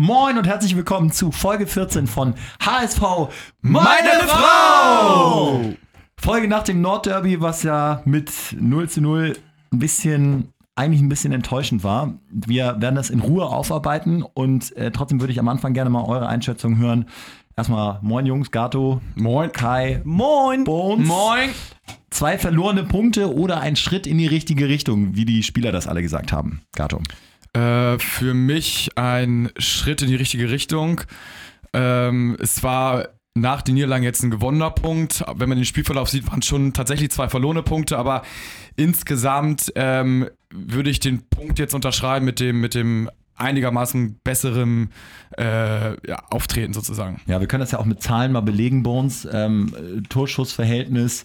Moin und herzlich willkommen zu Folge 14 von HSV Meine, Frau! Folge nach dem Nordderby, was ja mit 0 zu 0 ein bisschen eigentlich ein bisschen enttäuschend war. Wir werden das in Ruhe aufarbeiten und äh, trotzdem würde ich am Anfang gerne mal eure Einschätzung hören. Erstmal Moin Jungs, Gato. Moin. Kai. Moin. Bones. Moin. Zwei verlorene Punkte oder ein Schritt in die richtige Richtung, wie die Spieler das alle gesagt haben. Gato. Äh, für mich ein Schritt in die richtige Richtung. Ähm, es war nach den Niederlagen jetzt ein gewonnener Punkt. Wenn man den Spielverlauf sieht, waren schon tatsächlich zwei verlorene Punkte, aber insgesamt ähm, würde ich den Punkt jetzt unterschreiben mit dem, mit dem einigermaßen besseren äh, ja, Auftreten sozusagen. Ja, wir können das ja auch mit Zahlen mal belegen, Bones. Ähm, Torschussverhältnis,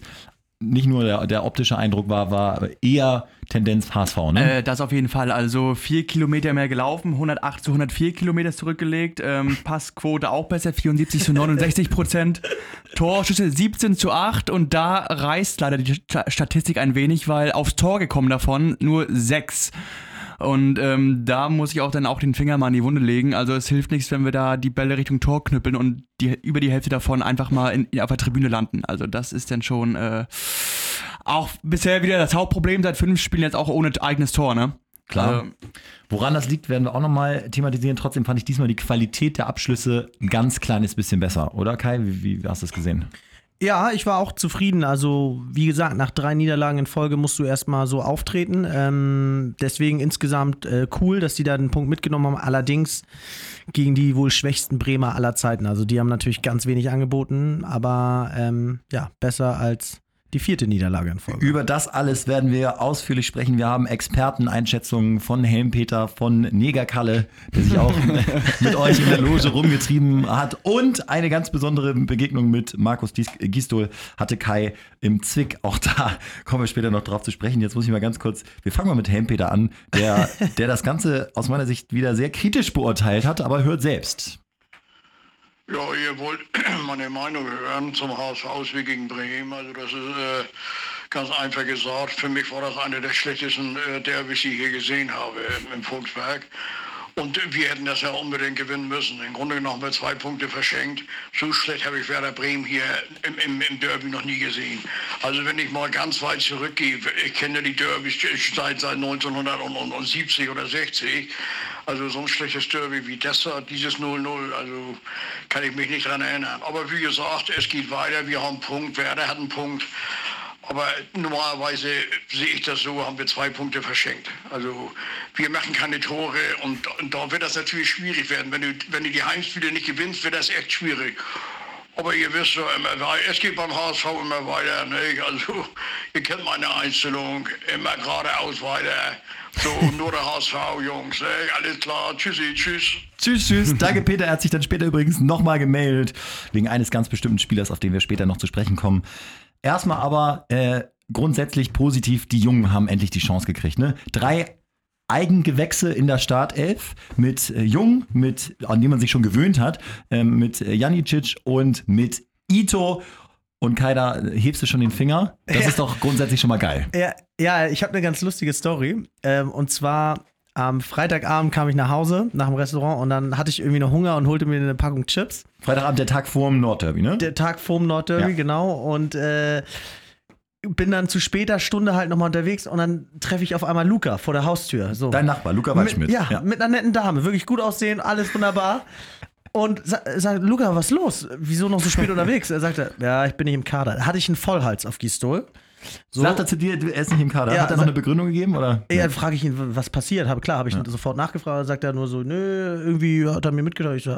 nicht nur der, der, optische Eindruck war, war eher Tendenz HSV, ne? Äh, das auf jeden Fall. Also vier Kilometer mehr gelaufen, 108 zu 104 Kilometer zurückgelegt. Ähm, Passquote auch besser, 74 zu 69 Prozent. Torschüsse 17 zu 8 und da reißt leider die Statistik ein wenig, weil aufs Tor gekommen davon nur 6. Und ähm, da muss ich auch dann auch den Finger mal in die Wunde legen. Also es hilft nichts, wenn wir da die Bälle Richtung Tor knüppeln und die, über die Hälfte davon einfach mal in, auf der Tribüne landen. Also das ist dann schon äh, auch bisher wieder das Hauptproblem seit fünf Spielen jetzt auch ohne eigenes Tor, ne? Klar. Also, Woran das liegt, werden wir auch nochmal thematisieren. Trotzdem fand ich diesmal die Qualität der Abschlüsse ein ganz kleines bisschen besser, oder Kai? Wie, wie hast du das gesehen? Ja, ich war auch zufrieden. Also, wie gesagt, nach drei Niederlagen in Folge musst du erstmal so auftreten. Ähm, deswegen insgesamt äh, cool, dass die da den Punkt mitgenommen haben. Allerdings gegen die wohl schwächsten Bremer aller Zeiten. Also, die haben natürlich ganz wenig angeboten, aber ähm, ja, besser als die vierte Niederlage in Folge. Über das alles werden wir ausführlich sprechen. Wir haben Experteneinschätzungen von Helmpeter, von Negerkalle, der sich auch mit euch in der Loge rumgetrieben hat. Und eine ganz besondere Begegnung mit Markus Gistol hatte Kai im Zwick. Auch da kommen wir später noch drauf zu sprechen. Jetzt muss ich mal ganz kurz, wir fangen mal mit Helmpeter an, der, der das Ganze aus meiner Sicht wieder sehr kritisch beurteilt hat, aber hört selbst. Ja, ihr wollt meine Meinung hören zum HSV gegen Bremen. Also das ist äh, ganz einfach gesagt. Für mich war das eine der schlechtesten äh, Derbys, die ich hier gesehen habe im Volksberg. Und wir hätten das ja unbedingt gewinnen müssen. Im Grunde genommen haben wir zwei Punkte verschenkt. So schlecht habe ich Werder Bremen hier im, im, im, Derby noch nie gesehen. Also wenn ich mal ganz weit zurückgehe, ich kenne die Derbys seit, seit 1970 oder 60. Also so ein schlechtes Derby wie das, dieses 0-0, also kann ich mich nicht daran erinnern. Aber wie gesagt, es geht weiter, wir haben einen Punkt, Werder hat einen Punkt. Aber normalerweise sehe ich das so, haben wir zwei Punkte verschenkt. Also wir machen keine Tore und, und da wird das natürlich schwierig werden. Wenn du, wenn du die Heimspiele nicht gewinnst, wird das echt schwierig. Aber ihr wisst ja immer es geht beim HSV immer weiter. Ne? Also ihr kennt meine Einstellung, immer geradeaus weiter. So, nur der HSV, Jungs. Ne? Alles klar, tschüssi, tschüss. Tschüss, tschüss. Danke, Peter. Er hat sich dann später übrigens nochmal gemeldet, wegen eines ganz bestimmten Spielers, auf den wir später noch zu sprechen kommen. Erstmal aber äh, grundsätzlich positiv, die Jungen haben endlich die Chance gekriegt. Ne? Drei Eigengewächse in der Startelf mit äh, Jung, mit, an die man sich schon gewöhnt hat, äh, mit Janicic und mit Ito. Und Kaida, hebst du schon den Finger? Das ja. ist doch grundsätzlich schon mal geil. Ja, ja ich habe eine ganz lustige Story. Ähm, und zwar am Freitagabend kam ich nach Hause, nach dem Restaurant, und dann hatte ich irgendwie noch Hunger und holte mir eine Packung Chips. Freitagabend, der Tag vorm Nordderby, ne? Der Tag vorm Nordderby, ja. genau. Und äh, bin dann zu später Stunde halt nochmal unterwegs und dann treffe ich auf einmal Luca vor der Haustür. So. Dein Nachbar, Luca Waldschmidt. Ja, ja, mit einer netten Dame. Wirklich gut aussehen, alles wunderbar. Und sagt, sa Luca, was ist los? Wieso noch so spät unterwegs? Er sagte, ja, ich bin nicht im Kader. Hatte ich einen Vollhals auf Gistol. So. Sagt er zu dir, er ist nicht im Kader? Ja, Hat er noch eine Begründung gegeben? Oder? Ja, dann frage ich ihn, was passiert. Habe, klar, habe ich ja. sofort nachgefragt. Sagt er nur so, nö, irgendwie hat er mir mitgeteilt. Ich so,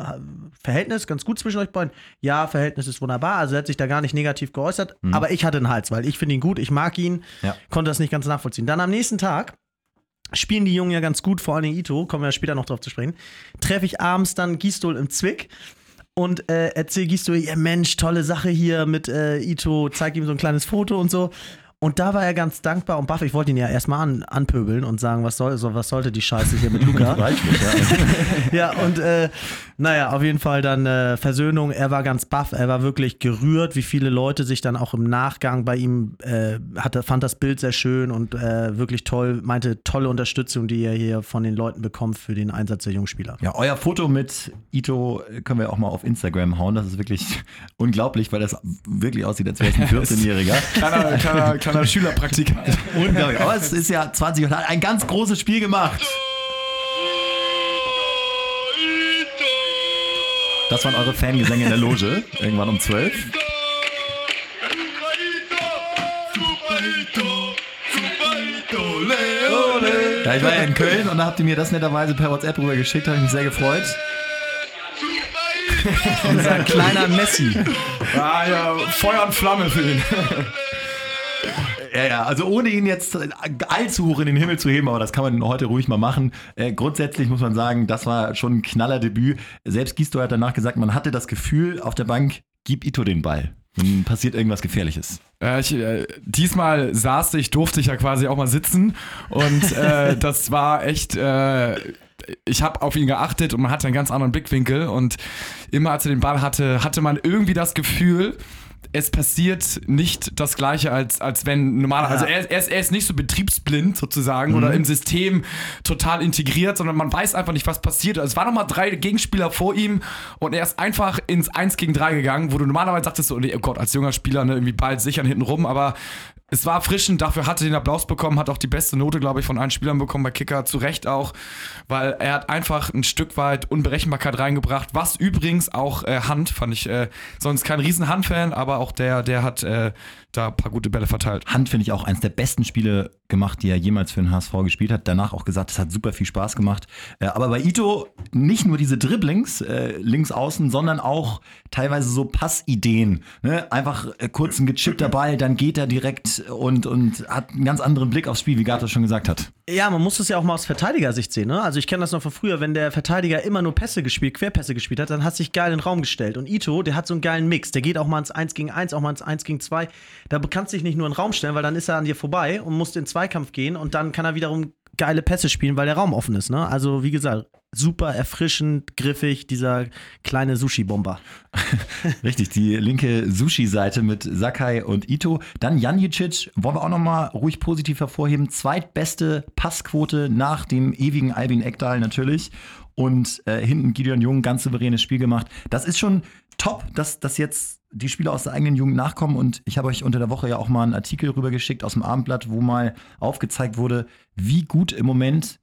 Verhältnis ganz gut zwischen euch beiden. Ja, Verhältnis ist wunderbar. Also er hat sich da gar nicht negativ geäußert. Mhm. Aber ich hatte einen Hals, weil ich finde ihn gut, ich mag ihn. Ja. Konnte das nicht ganz nachvollziehen. Dann am nächsten Tag spielen die Jungen ja ganz gut, vor allem Ito, kommen wir später noch drauf zu sprechen. Treffe ich abends dann Gistol im Zwick und äh, erzähl Gisto, ja Mensch, tolle Sache hier mit äh, Ito, zeig ihm so ein kleines Foto und so. Und da war er ganz dankbar und baff. Ich wollte ihn ja erstmal an, anpöbeln und sagen, was, soll, so, was sollte die Scheiße hier mit Luca? ja, und äh, Naja, auf jeden Fall dann äh, Versöhnung. Er war ganz baff, er war wirklich gerührt, wie viele Leute sich dann auch im Nachgang bei ihm äh, hatte, fand das Bild sehr schön und äh, wirklich toll, meinte tolle Unterstützung, die er hier von den Leuten bekommt für den Einsatz der Jungspieler. Ja, euer Foto mit Ito können wir auch mal auf Instagram hauen. Das ist wirklich unglaublich, weil das wirklich aussieht, als wäre es ein 14-Jähriger. Kleiner, kleiner, kleiner Schülerpraktikant. Unglaublich. Aber es ist ja 20 und hat ein ganz großes Spiel gemacht. Das waren eure Fangesänge in der Loge, irgendwann um 12. Ja, ich war ja in Köln und da habt ihr mir das netterweise per WhatsApp rüber geschickt, habe ich mich sehr gefreut. Unser kleiner Messi. Ah, ja, Feuer und Flamme für ihn. Ja, ja, also ohne ihn jetzt allzu hoch in den Himmel zu heben, aber das kann man heute ruhig mal machen. Äh, grundsätzlich muss man sagen, das war schon ein Knallerdebüt. Selbst Gisto hat danach gesagt, man hatte das Gefühl auf der Bank, gib Ito den Ball. Dann passiert irgendwas Gefährliches. Äh, ich, äh, diesmal saß ich, durfte ich ja quasi auch mal sitzen und äh, das war echt. Äh, ich habe auf ihn geachtet und man hatte einen ganz anderen Blickwinkel und immer als er den Ball hatte, hatte man irgendwie das Gefühl, es passiert nicht das Gleiche, als, als wenn normaler. Also er, er, ist, er ist nicht so betriebsblind sozusagen oder im System total integriert, sondern man weiß einfach nicht, was passiert. Also es waren nochmal drei Gegenspieler vor ihm und er ist einfach ins 1 gegen 3 gegangen, wo du normalerweise sagtest, so, oh Gott, als junger Spieler ne, irgendwie bald sichern hinten rum, aber es war erfrischend, dafür hatte den Applaus bekommen, hat auch die beste Note, glaube ich, von allen Spielern bekommen bei Kicker, zu Recht auch, weil er hat einfach ein Stück weit Unberechenbarkeit reingebracht, was übrigens auch äh, Hand, fand ich, äh, sonst kein riesen Hand-Fan, aber auch der, der hat äh, da ein paar gute Bälle verteilt. Hand finde ich auch eines der besten Spiele gemacht, die er jemals für den HSV gespielt hat. Danach auch gesagt, es hat super viel Spaß gemacht. Äh, aber bei Ito nicht nur diese Dribblings äh, links außen, sondern auch teilweise so Passideen. Ne? Einfach äh, kurz ein gechippter Ball, dann geht er direkt und, und hat einen ganz anderen Blick aufs Spiel, wie Gato schon gesagt hat. Ja, man muss es ja auch mal aus Verteidigersicht sehen. Ne? Also ich kenne das noch von früher, wenn der Verteidiger immer nur Pässe gespielt, Querpässe gespielt hat, dann hat sich geil in den Raum gestellt. Und Ito, der hat so einen geilen Mix. Der geht auch mal ins 1 gegen 1, auch mal ins 1 gegen 2. Da kannst du dich nicht nur in den Raum stellen, weil dann ist er an dir vorbei und musst in den Zweikampf gehen und dann kann er wiederum geile Pässe spielen, weil der Raum offen ist. Ne? Also wie gesagt, super erfrischend, griffig, dieser kleine Sushi-Bomber. Richtig, die linke Sushi-Seite mit Sakai und Ito. Dann Janjicic, wollen wir auch nochmal ruhig positiv hervorheben. Zweitbeste Passquote nach dem ewigen Albin Eckdahl natürlich. Und äh, hinten Gideon Jung, ganz souveränes Spiel gemacht. Das ist schon top, dass, dass jetzt die Spieler aus der eigenen Jugend nachkommen. Und ich habe euch unter der Woche ja auch mal einen Artikel rübergeschickt aus dem Abendblatt, wo mal aufgezeigt wurde, wie gut im Moment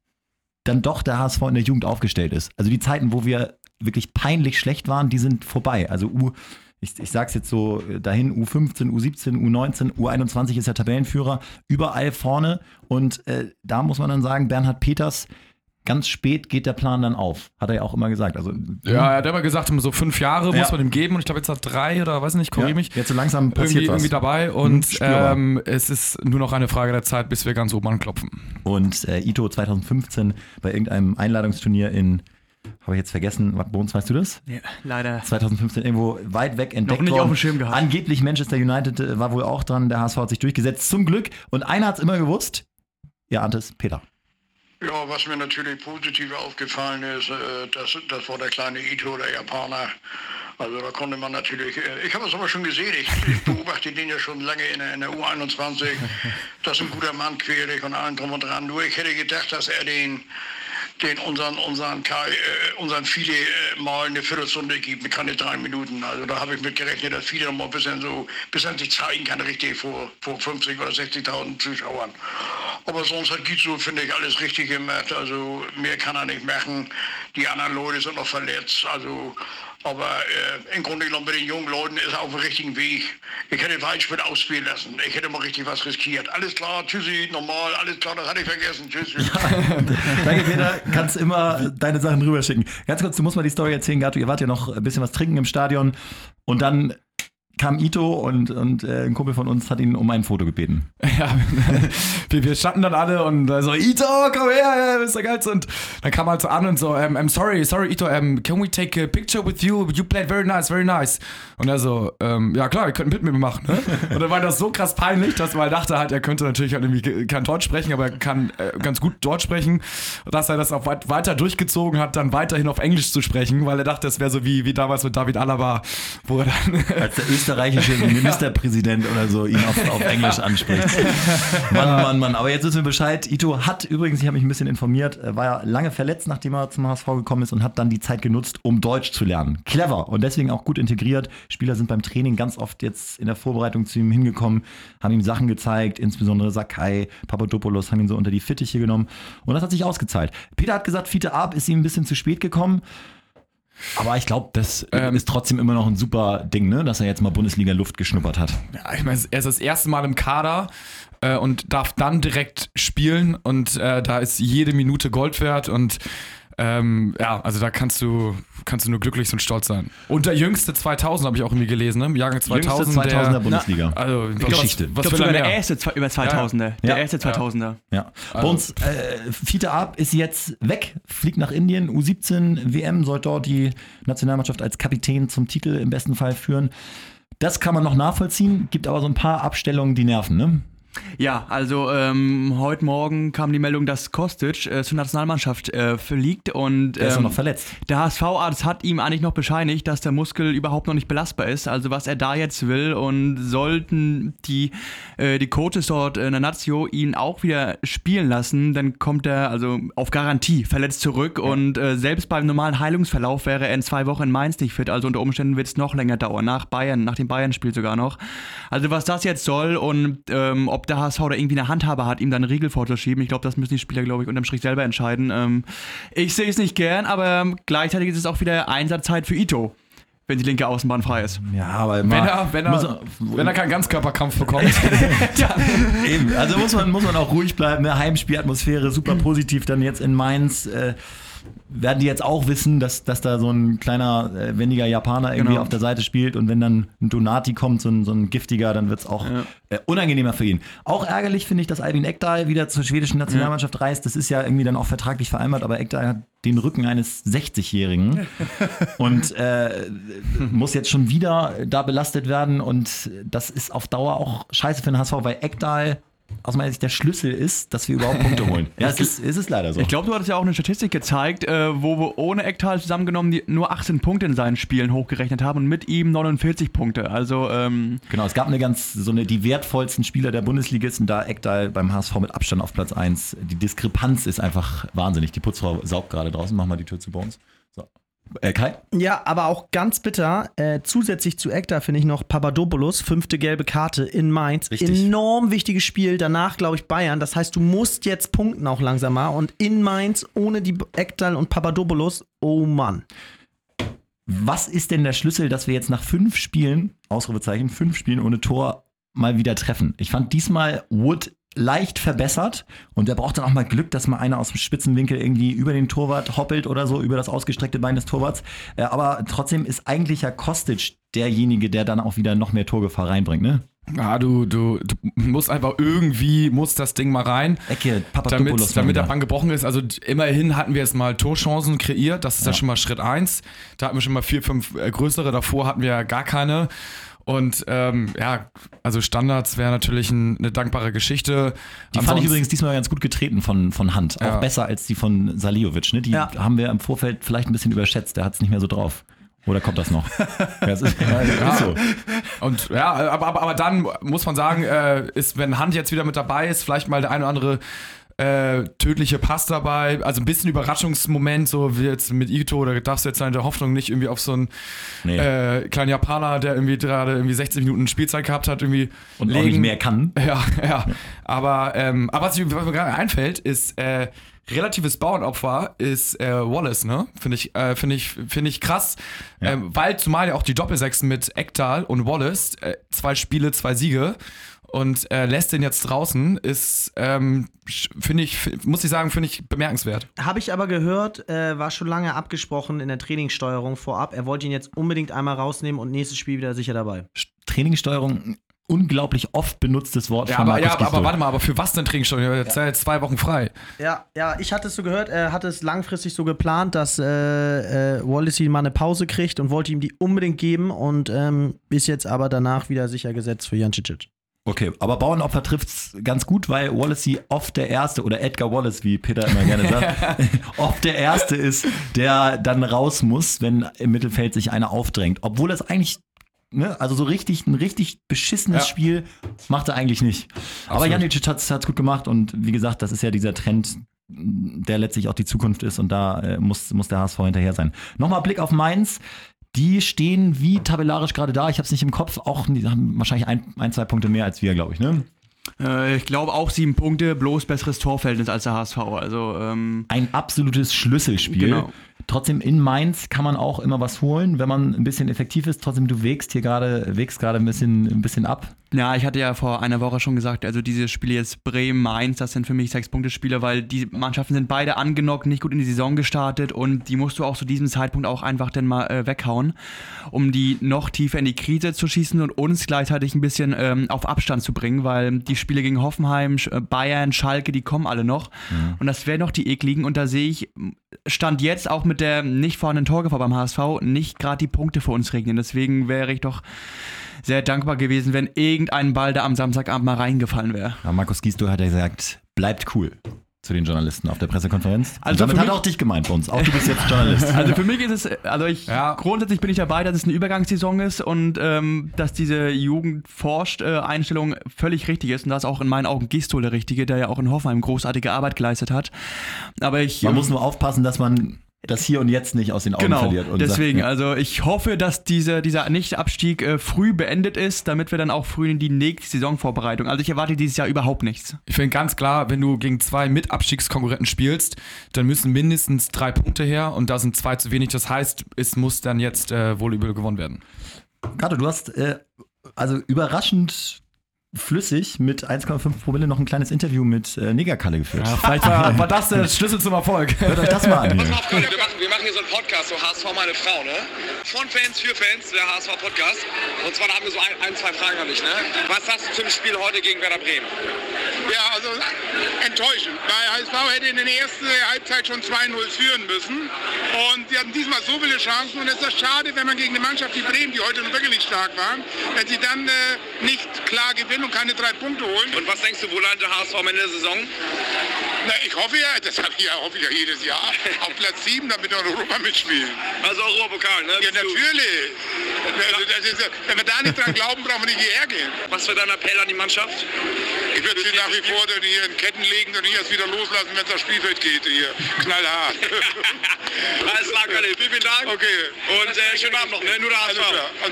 dann doch der HSV in der Jugend aufgestellt ist. Also die Zeiten, wo wir wirklich peinlich schlecht waren, die sind vorbei. Also U, ich, ich sag's jetzt so dahin, U15, U17, U19, U21 ist der Tabellenführer, überall vorne. Und äh, da muss man dann sagen, Bernhard Peters, ganz spät geht der Plan dann auf. Hat er ja auch immer gesagt. Also, Ja, er hat immer gesagt, so fünf Jahre Ja. muss man ihm geben und ich glaube jetzt hat drei oder weiß nicht, korrigiere mich. Jetzt so langsam passiert Irgendwie, was. irgendwie dabei Mhm, und ähm, es ist nur noch eine Frage der Zeit, bis wir ganz oben anklopfen. Und äh, Ito 2015 bei irgendeinem Einladungsturnier in, habe ich jetzt vergessen, was, Bones, weißt du das? Ja, leider. 2015 irgendwo weit weg entdeckt Noch nicht worden. auf dem Schirm gehabt. Angeblich Manchester United äh, war wohl auch dran, der HSV hat sich durchgesetzt, zum Glück. Und einer hat es immer gewusst, ihr ahnt es, Peter. Ja, was mir natürlich positiv aufgefallen ist, äh, das, das war der kleine Ito, der Japaner. Also da konnte man natürlich, äh, ich habe es aber schon gesehen, ich, beobachte den ja schon lange in der, in der U21. Das ist ein guter Mann, querig und allem drum und dran. Nur ich hätte gedacht, dass er den, den unseren, unseren Kai, äh, unseren äh, mal eine Viertelstunde gibt, keine drei Minuten. Also da habe ich mit gerechnet, dass noch mal ein bisschen so, bisschen sich zeigen kann, richtig vor, vor 50 oder 60.000 Zuschauern. Aber sonst hat Gizu, finde ich, alles richtig gemacht. Also mehr kann er nicht machen. Die anderen Leute sind noch verletzt. Also, aber äh, im Grunde genommen bei den jungen Leuten ist er auf dem richtigen Weg. Ich hätte Waldspiel ausspielen lassen. Ich hätte mal richtig was riskiert. Alles klar, tschüssi, normal, alles klar, das hatte ich vergessen. Tschüss. tschüss. Danke, Peter. Kannst immer deine Sachen rüberschicken. Ganz kurz, du musst mal die Story erzählen, Gato. Ihr wart ja noch ein bisschen was trinken im Stadion und dann kam Ito und, und äh, ein Kumpel von uns hat ihn um ein Foto gebeten. Ja, wir, wir standen dann alle und äh, so, Ito, komm her, bist der Geilste. Und dann kam er halt so an und so, um, I'm sorry, sorry, Ito, um, can we take a picture with you? You played very nice, very nice. Und er so, ähm, ja klar, ihr könnt mit mir machen. Ne? Und dann war das so krass peinlich, dass man dachte halt, er könnte natürlich halt irgendwie kein Deutsch sprechen, aber er kann äh, ganz gut Deutsch sprechen. Und dass er das auch weit, weiter durchgezogen hat, dann weiterhin auf Englisch zu sprechen, weil er dachte, das wäre so wie, wie damals mit David Alaba, wo er dann österreichische Ministerpräsident oder so ihn auf, auf Englisch anspricht. Mann, Mann, Mann. Aber jetzt wissen wir Bescheid. Ito hat übrigens, ich habe mich ein bisschen informiert, äh, war ja lange verletzt, nachdem er zum HSV gekommen ist und hat dann die Zeit genutzt, um Deutsch zu lernen. Clever und deswegen auch gut integriert. Spieler sind beim Training ganz oft jetzt in der Vorbereitung zu ihm hingekommen, haben ihm Sachen gezeigt, insbesondere Sakai, Papadopoulos haben ihn so unter die Fittiche genommen und das hat sich ausgezahlt. Peter hat gesagt, Fiete Ab ist ihm ein bisschen zu spät gekommen. Aber ich glaube, das Ähm, ist trotzdem immer noch ein super Ding, ne? dass er jetzt mal Bundesliga-Luft geschnuppert hat. Ja, ich meine, er ist das erste Mal im Kader äh, und darf dann direkt spielen und äh, da ist jede Minute Gold wert und ähm, ja, also da kannst du, kannst du nur glücklich und stolz sein. Und der jüngste 2000 habe ich auch irgendwie gelesen, ne? Im Jahrgang 2000. Jüngste 2000er der, Bundesliga. also, Geschichte. Was, Ich was glaube er sogar der erste über 2000er. Der Ja. erste 2000er. Ja. Bei uns, äh, Fiete Ab ist jetzt weg, fliegt nach Indien, U17 WM, soll dort die Nationalmannschaft als Kapitän zum Titel im besten Fall führen. Das kann man noch nachvollziehen, gibt aber so ein paar Abstellungen, die nerven, ne? Ja, also ähm, heute Morgen kam die Meldung, dass Kostic äh, zur Nationalmannschaft äh, fliegt und Der ist doch ähm, noch verletzt. der HSV-Arzt hat ihm eigentlich noch bescheinigt, dass der Muskel überhaupt noch nicht belastbar ist. Also was er da jetzt will und sollten die, äh, die Coaches dort in der Nazio ihn auch wieder spielen lassen, dann kommt er also auf Garantie verletzt zurück und äh, selbst beim normalen Heilungsverlauf wäre er in zwei Wochen in Mainz nicht fit. Also unter Umständen wird es noch länger dauern, nach Bayern, nach dem Bayern-Spiel sogar noch. Also was das jetzt soll und ähm, ob der HSV da irgendwie eine Handhabe hat, ihm dann einen Riegel vorzuschieben, ich glaube, das müssen die Spieler, glaube ich, unterm Strich selber entscheiden. Ähm, ich sehe es nicht gern, aber ähm, gleichzeitig ist es auch wieder Einsatzzeit für Ito, wenn die linke Außenbahn frei ist. Ja, aber Wenn er, wenn, muss er, wenn er keinen Ganzkörperkampf bekommt. Eben, also muss man, muss man auch ruhig bleiben. Ne? Heimspielatmosphäre, super positiv. Dann jetzt in Mainz äh, werden die jetzt auch wissen, dass, dass da so ein kleiner, äh, wendiger Japaner irgendwie Genau. auf der Seite spielt. Und wenn dann ein Donati kommt, so ein, so ein giftiger, dann wird es auch äh, unangenehmer für ihn. Auch ärgerlich finde ich, dass Albin Ekdal wieder zur schwedischen Nationalmannschaft reist. Das ist ja irgendwie dann auch vertraglich vereinbart, aber Ekdal hat den Rücken eines 60-Jährigen und äh, muss jetzt schon wieder da belastet werden. Und das ist auf Dauer auch scheiße für den HSV, weil Ekdal aus meiner Sicht der Schlüssel ist, dass wir überhaupt Punkte holen. Ja, es ist, es ist leider so. Ich glaube, du hattest ja auch eine Statistik gezeigt, äh, wo wir ohne Ektal zusammengenommen nur 18 Punkte in seinen Spielen hochgerechnet haben und mit ihm 49 Punkte. Also, ähm, Genau, es gab eine ganz, so eine, die wertvollsten Spieler der Bundesligisten, da Ekdal beim HSV mit Abstand auf Platz 1. Die Diskrepanz ist einfach wahnsinnig. Die Putzfrau saugt gerade draußen, mach mal die Tür zu bei uns. So. Äh, Kai? Ja, aber auch ganz bitter. Äh, zusätzlich zu Ekta finde ich noch Papadopoulos, fünfte gelbe Karte in Mainz. Richtig. Enorm wichtiges Spiel. Danach, glaube ich, Bayern. Das heißt, du musst jetzt punkten auch langsam mal. Und in Mainz ohne die Ektal und Papadopoulos, oh Mann. Was ist denn der Schlüssel, dass wir jetzt nach fünf Spielen, Ausrufezeichen, fünf Spielen ohne Tor mal wieder treffen? Ich fand diesmal Wood leicht verbessert und der braucht dann auch mal Glück, dass mal einer aus dem Spitzenwinkel irgendwie über den Torwart hoppelt oder so, über das ausgestreckte Bein des Torwarts. Äh, Aber trotzdem ist eigentlich ja Kostic derjenige, der dann auch wieder noch mehr Torgefahr reinbringt, ne? Ja, du, du, du musst einfach irgendwie, muss das Ding mal rein. Ecke, Papadopoulos damit, damit der Bank gebrochen ist. Also immerhin hatten wir jetzt mal Torchancen kreiert. Das ist ja, schon mal Schritt eins. Da hatten wir schon mal vier, fünf äh, größere. Davor hatten wir ja gar keine. Und ähm, ja, also Standards wäre natürlich ein, eine dankbare Geschichte. Die fand ich übrigens diesmal ganz gut getreten von, von Hand. Auch Ja. besser als die von Saliovic. Ne? Die Ja. haben wir im Vorfeld vielleicht ein bisschen überschätzt. Der hat es nicht mehr so drauf. Oder kommt das noch? ja, es ist, ja, ist so. Und ja, aber, aber, aber dann muss man sagen, äh, ist, wenn Hand jetzt wieder mit dabei ist, vielleicht mal der eine oder andere äh, tödliche Pass dabei, also ein bisschen Überraschungsmoment, so wie jetzt mit Ito, oder darfst du jetzt deine Hoffnung nicht irgendwie auf so einen Nee. äh, kleinen Japaner, der irgendwie gerade irgendwie 60 Minuten Spielzeit gehabt hat, irgendwie Und auch nicht mehr kann. Ja, ja. Aber, ähm, aber was, was mir gerade einfällt, ist äh, relatives Bauernopfer ist äh, Wallace, ne? Finde ich, äh, finde ich, finde ich krass, Ja. ähm, weil zumal ja auch die Doppelsechsen mit Ektal und Wallace äh, zwei Spiele, zwei Siege und äh, lässt den jetzt draußen ist, ähm, finde ich, muss ich sagen, finde ich bemerkenswert. Habe ich aber gehört, äh, war schon lange abgesprochen in der Trainingssteuerung vorab. Er wollte ihn jetzt unbedingt einmal rausnehmen und nächstes Spiel wieder sicher dabei. Trainingssteuerung unglaublich oft benutztes Wort Ja, von aber, Markus ja, aber, Gisdol. aber warte mal, aber für was denn Trainingssteuerung? Jetzt ja. zwei Wochen frei. Ja, ja, ich hatte es so gehört, er hatte es langfristig so geplant, dass äh, äh, Wallacey mal eine Pause kriegt und wollte ihm die unbedingt geben und ähm, ist jetzt aber danach wieder sicher gesetzt für Jan Cicic. Okay, aber Bauernopfer trifft's ganz gut, weil Wallacey oft der Erste, oder Edgar Wallace, wie Peter immer gerne sagt, oft der Erste ist, der dann raus muss, wenn im Mittelfeld sich einer aufdrängt. Obwohl es eigentlich, ne, also so richtig, ein richtig beschissenes Ja. Spiel macht er eigentlich nicht. Aber Absolut. Janicic hat's, hat's gut gemacht und wie gesagt, das ist ja dieser Trend, der letztlich auch die Zukunft ist und da äh, muss, muss der HSV hinterher sein. Nochmal Blick auf Mainz. Die stehen wie tabellarisch gerade da. Ich habe es nicht im Kopf. Auch die haben wahrscheinlich ein, ein, zwei Punkte mehr als wir, glaube ich. Ne? Äh, ich glaube auch sieben Punkte, bloß besseres Torverhältnis als der HSV. Also, ähm, ein absolutes Schlüsselspiel. Genau. Trotzdem in Mainz kann man auch immer was holen, wenn man ein bisschen effektiv ist. Trotzdem, du wägst hier gerade, wägst gerade ein bisschen, ein bisschen ab. ja, ich hatte ja vor einer Woche schon gesagt, also diese Spiele jetzt Bremen, Mainz, das sind für mich sechs Punkte Spiele, weil die Mannschaften sind beide angenockt, nicht gut in die Saison gestartet und die musst du auch zu diesem Zeitpunkt auch einfach dann mal äh, weghauen, um die noch tiefer in die Krise zu schießen und uns gleichzeitig ein bisschen ähm, auf Abstand zu bringen, weil die Spiele gegen Hoffenheim, äh, Bayern, Schalke, die kommen alle noch und das wären noch die ekligen und da sehe ich Stand jetzt auch mit der nicht vorhandenen Torgefahr beim HSV nicht gerade die Punkte für uns regnen. Deswegen wäre ich doch sehr dankbar gewesen, wenn irgendein Ball da am Samstagabend mal reingefallen wäre. Ja, Markus Gisdol hat ja gesagt, bleibt cool zu den Journalisten auf der Pressekonferenz. Also Und damit hat er auch dich gemeint bei uns. Auch du bist jetzt Journalist. Also für mich ist es, also ich Ja. grundsätzlich bin ich dabei, dass es eine Übergangssaison ist und ähm, dass diese Jugendforscht-Einstellung völlig richtig ist und das ist auch in meinen Augen Gistol der Richtige, der ja auch in Hoffenheim großartige Arbeit geleistet hat. Aber ich man muss nur aufpassen, dass man das hier und jetzt nicht aus den Augen Genau, verliert. Und deswegen, sagt, also ich hoffe, dass diese, dieser Nicht-Abstieg äh, früh beendet ist, damit wir dann auch früh in die nächste Saisonvorbereitung. Also ich erwarte dieses Jahr überhaupt nichts. Ich finde ganz klar, wenn du gegen zwei Mitabstiegskonkurrenten spielst, dann müssen mindestens drei Punkte her und da sind zwei zu wenig. Das heißt, es muss dann jetzt äh, wohl übel gewonnen werden. Kato, du hast äh, also überraschend flüssig mit 1,5 Promille noch ein kleines Interview mit äh, Negerkalle geführt. vielleicht war, war das der Schlüssel zum Erfolg. Hört euch das mal an. Pass mal auf, Freunde, wir machen, wir machen hier so einen Podcast, so HSV meine Frau, ne? Von Fans für Fans, der HSV Podcast. Und zwar da haben wir so ein, ein zwei Fragen an dich, ne? Was sagst du zum Spiel heute gegen Werder Bremen? Ja, also enttäuschend, weil HSV hätte in der ersten Halbzeit schon 2-0 führen müssen. Und sie hatten diesmal so viele Chancen. Und es ist schade, wenn man gegen eine Mannschaft wie Bremen, die heute wirklich stark waren, wenn sie dann äh, nicht klar gewinnen und keine drei Punkte holen. Und was denkst du, wo landet der HSV am Ende der Saison? Na, ich hoffe ja, das hab ich ja, hoffe ich ja jedes Jahr, auf Platz 7, damit wir in Europa mitspielen. Also Europapokal, ne? Ja, natürlich. Also, das ist, wenn wir da nicht dran glauben, brauchen wir nicht hierher gehen. Was für dein Appell an die Mannschaft? Ich würde sie nach wie vor dann hier in Ketten legen und nicht erst wieder loslassen, wenn es aufs Spielfeld geht. Hier. Knallhart. Alles klar, Kalle. Vielen, vielen Dank. Okay. Und äh, schönen Abend noch, ne? Nur der HSV.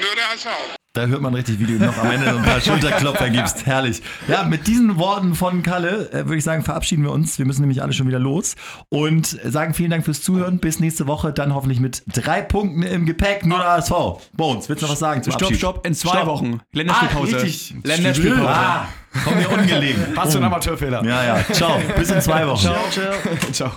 nur der HSV. Da hört man richtig, wie du noch am Ende so ein paar Schulterklopfer gibst. Herrlich. Ja, mit diesen Worten von Kalle äh, würde ich sagen, verabschieden wir uns. Wir müssen nämlich alle schon wieder los und sagen vielen Dank fürs Zuhören. Bis nächste Woche, dann hoffentlich mit drei Punkten im Gepäck. Nur HSV. Bones, willst du noch was sagen zum Stopp, Abschied? stopp, in zwei Stopp. Wochen. Länderspielpause. Ah, richtig. Länderspielpause. Ah, komm mir ungelegen. Was für ein Amateurfehler. Ja, ja. Ciao. Bis in zwei Wochen. Ciao, ciao. Ciao.